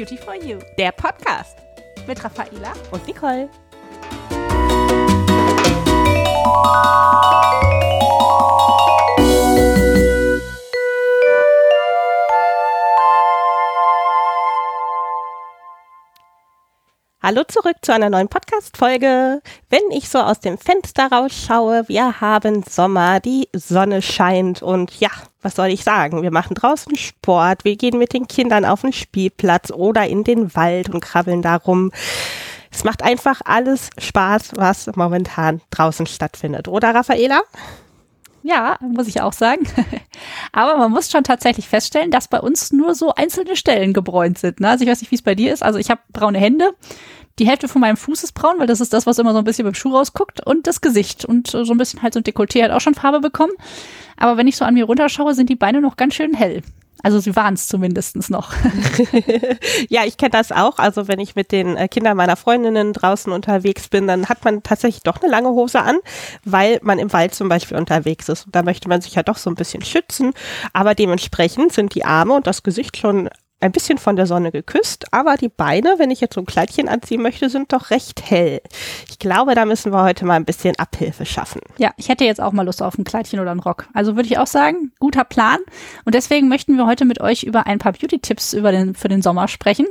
Beauty for You, der Podcast mit Raffaela und Nicole. Hallo zurück zu einer neuen Podcast-Folge. Wenn ich so aus dem Fenster rausschaue, wir haben Sommer, die Sonne scheint und ja, was soll ich sagen? Wir machen draußen Sport, wir gehen mit den Kindern auf den Spielplatz oder in den Wald und krabbeln da rum. Es macht einfach alles Spaß, was momentan draußen stattfindet, oder Raffaela? Ja, muss ich auch sagen. Aber man muss schon tatsächlich feststellen, dass bei uns nur so einzelne Stellen gebräunt sind. Ne? Also ich weiß nicht, wie es bei dir ist. Also ich habe braune Hände. Die Hälfte von meinem Fuß ist braun, weil das ist das, was immer so ein bisschen beim Schuh rausguckt. Und das Gesicht. Und so ein bisschen halt so ein Dekolleté hat auch schon Farbe bekommen. Aber wenn ich so an mir runterschaue, sind die Beine noch ganz schön hell. Also sie waren es zumindest noch. ja, ich kenne das auch. Also wenn ich mit den äh, Kindern meiner Freundinnen draußen unterwegs bin, dann hat man tatsächlich doch eine lange Hose an, weil man im Wald zum Beispiel unterwegs ist. Und da möchte man sich ja doch so ein bisschen schützen. Aber dementsprechend sind die Arme und das Gesicht schon ein bisschen von der Sonne geküsst, aber die Beine, wenn ich jetzt so ein Kleidchen anziehen möchte, sind doch recht hell. Ich glaube, da müssen wir heute mal ein bisschen Abhilfe schaffen. Ja, ich hätte jetzt auch mal Lust auf ein Kleidchen oder einen Rock. Also würde ich auch sagen, guter Plan. Und deswegen möchten wir heute mit euch über ein paar Beauty-Tipps den, für den Sommer sprechen.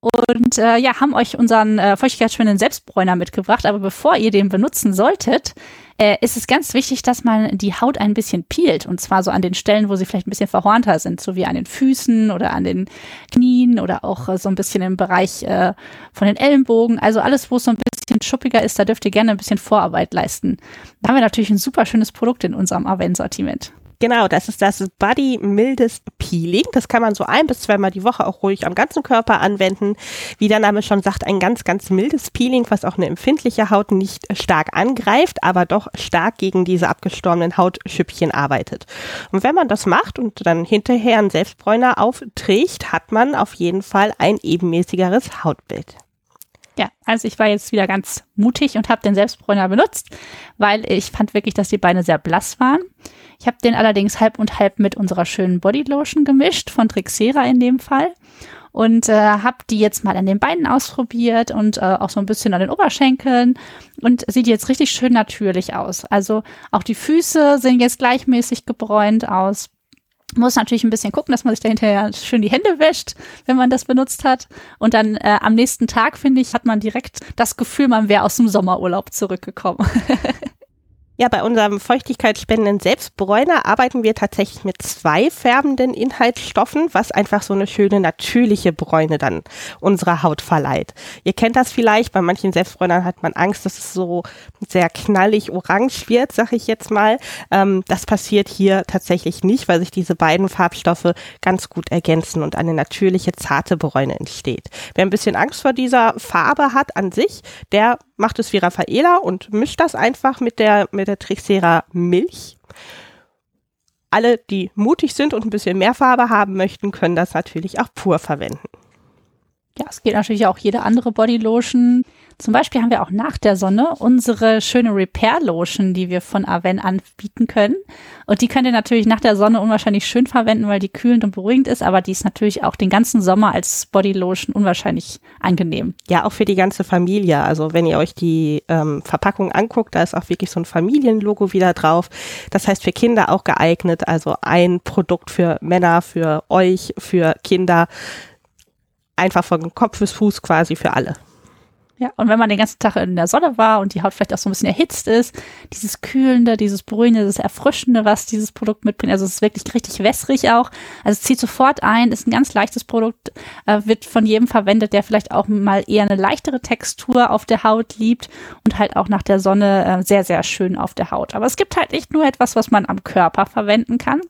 Und äh, ja, haben euch unseren äh, feuchtigkeitsspendenden Selbstbräuner mitgebracht. Aber bevor ihr den benutzen solltet, äh, ist es ganz wichtig, dass man die Haut ein bisschen peelt. Und zwar so an den Stellen, wo sie vielleicht ein bisschen verhornter sind, so wie an den Füßen oder an den Knien oder auch äh, so ein bisschen im Bereich äh, von den Ellenbogen. Also alles, wo es so ein bisschen schuppiger ist, da dürft ihr gerne ein bisschen Vorarbeit leisten. Da haben wir natürlich ein super schönes Produkt in unserem Avent-Sortiment. Genau, das ist das Body Mildes Peeling. Das kann man so ein bis zweimal die Woche auch ruhig am ganzen Körper anwenden. Wie der Name schon sagt, ein ganz, ganz mildes Peeling, was auch eine empfindliche Haut nicht stark angreift, aber doch stark gegen diese abgestorbenen Hautschüppchen arbeitet. Und wenn man das macht und dann hinterher einen Selbstbräuner aufträgt, hat man auf jeden Fall ein ebenmäßigeres Hautbild. Ja, also ich war jetzt wieder ganz mutig und habe den Selbstbräuner benutzt, weil ich fand wirklich, dass die Beine sehr blass waren. Ich habe den allerdings halb und halb mit unserer schönen Bodylotion gemischt, von Trixera in dem Fall. Und äh, habe die jetzt mal an den Beinen ausprobiert und äh, auch so ein bisschen an den Oberschenkeln und sieht jetzt richtig schön natürlich aus. Also auch die Füße sehen jetzt gleichmäßig gebräunt aus. Muss natürlich ein bisschen gucken, dass man sich da hinterher schön die Hände wäscht, wenn man das benutzt hat. Und dann äh, am nächsten Tag, finde ich, hat man direkt das Gefühl, man wäre aus dem Sommerurlaub zurückgekommen. Ja, bei unserem feuchtigkeitsspendenden Selbstbräuner arbeiten wir tatsächlich mit zwei färbenden Inhaltsstoffen, was einfach so eine schöne natürliche Bräune dann unserer Haut verleiht. Ihr kennt das vielleicht, bei manchen Selbstbräunern hat man Angst, dass es so sehr knallig orange wird, sag ich jetzt mal. Ähm, das passiert hier tatsächlich nicht, weil sich diese beiden Farbstoffe ganz gut ergänzen und eine natürliche zarte Bräune entsteht. Wer ein bisschen Angst vor dieser Farbe hat an sich, der macht es wie Raffaela und mischt das einfach mit der, mit der Trixera Milch. Alle, die mutig sind und ein bisschen mehr Farbe haben möchten, können das natürlich auch pur verwenden. Ja, es geht natürlich auch jede andere Bodylotion. Zum Beispiel haben wir auch nach der Sonne unsere schöne Repair Lotion, die wir von Aven anbieten können. Und die könnt ihr natürlich nach der Sonne unwahrscheinlich schön verwenden, weil die kühlend und beruhigend ist, aber die ist natürlich auch den ganzen Sommer als Bodylotion unwahrscheinlich angenehm. Ja, auch für die ganze Familie. Also wenn ihr euch die ähm, Verpackung anguckt, da ist auch wirklich so ein Familienlogo wieder drauf. Das heißt für Kinder auch geeignet. Also ein Produkt für Männer, für euch, für Kinder. Einfach von Kopf bis Fuß quasi für alle. Ja, und wenn man den ganzen Tag in der Sonne war und die Haut vielleicht auch so ein bisschen erhitzt ist, dieses Kühlende, dieses Beruhigende, das Erfrischende, was dieses Produkt mitbringt, also es ist wirklich richtig wässrig auch. Also es zieht sofort ein, ist ein ganz leichtes Produkt, äh, wird von jedem verwendet, der vielleicht auch mal eher eine leichtere Textur auf der Haut liebt und halt auch nach der Sonne äh, sehr, sehr schön auf der Haut. Aber es gibt halt nicht nur etwas, was man am Körper verwenden kann.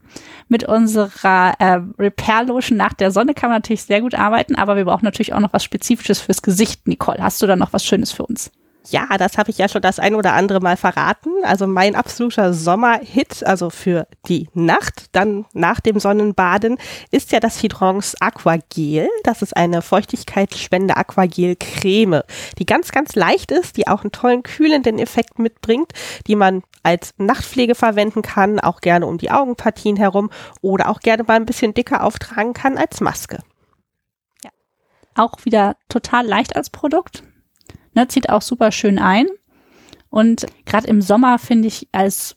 Mit unserer äh, Repair Lotion nach der Sonne kann man natürlich sehr gut arbeiten, aber wir brauchen natürlich auch noch was Spezifisches fürs Gesicht. Nicole, hast du da noch was Schönes für uns? Ja, das habe ich ja schon das ein oder andere Mal verraten. Also mein absoluter Sommerhit, also für die Nacht, dann nach dem Sonnenbaden, ist ja das Hydrons Aquagel. Das ist eine feuchtigkeitsspende Aquagel-Creme, die ganz, ganz leicht ist, die auch einen tollen kühlenden Effekt mitbringt, die man als Nachtpflege verwenden kann, auch gerne um die Augenpartien herum oder auch gerne mal ein bisschen dicker auftragen kann als Maske. Auch wieder total leicht als Produkt. Ne, zieht auch super schön ein. Und gerade im Sommer finde ich als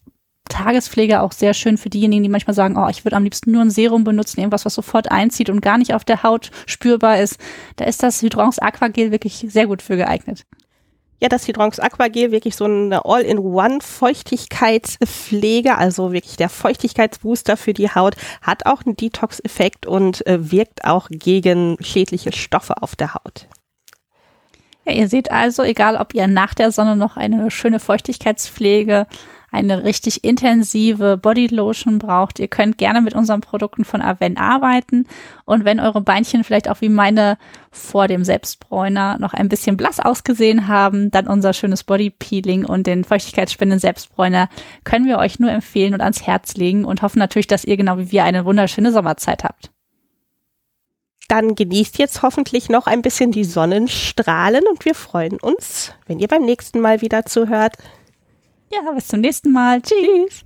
Tagespflege auch sehr schön für diejenigen, die manchmal sagen, oh, ich würde am liebsten nur ein Serum benutzen, irgendwas, was sofort einzieht und gar nicht auf der Haut spürbar ist. Da ist das Hydrons Aquagel wirklich sehr gut für geeignet. Ja, das Hydrons Aquagel wirklich so eine All-in-One Feuchtigkeitspflege, also wirklich der Feuchtigkeitsbooster für die Haut, hat auch einen Detox-Effekt und äh, wirkt auch gegen schädliche Stoffe auf der Haut. Ja, ihr seht also, egal ob ihr nach der Sonne noch eine schöne Feuchtigkeitspflege eine richtig intensive Bodylotion braucht, ihr könnt gerne mit unseren Produkten von Aven arbeiten. Und wenn eure Beinchen vielleicht auch wie meine vor dem Selbstbräuner noch ein bisschen blass ausgesehen haben, dann unser schönes Bodypeeling und den feuchtigkeitsspendenden Selbstbräuner können wir euch nur empfehlen und ans Herz legen und hoffen natürlich, dass ihr genau wie wir eine wunderschöne Sommerzeit habt. Dann genießt jetzt hoffentlich noch ein bisschen die Sonnenstrahlen und wir freuen uns, wenn ihr beim nächsten Mal wieder zuhört. Ja, bis zum nächsten Mal. Tschüss.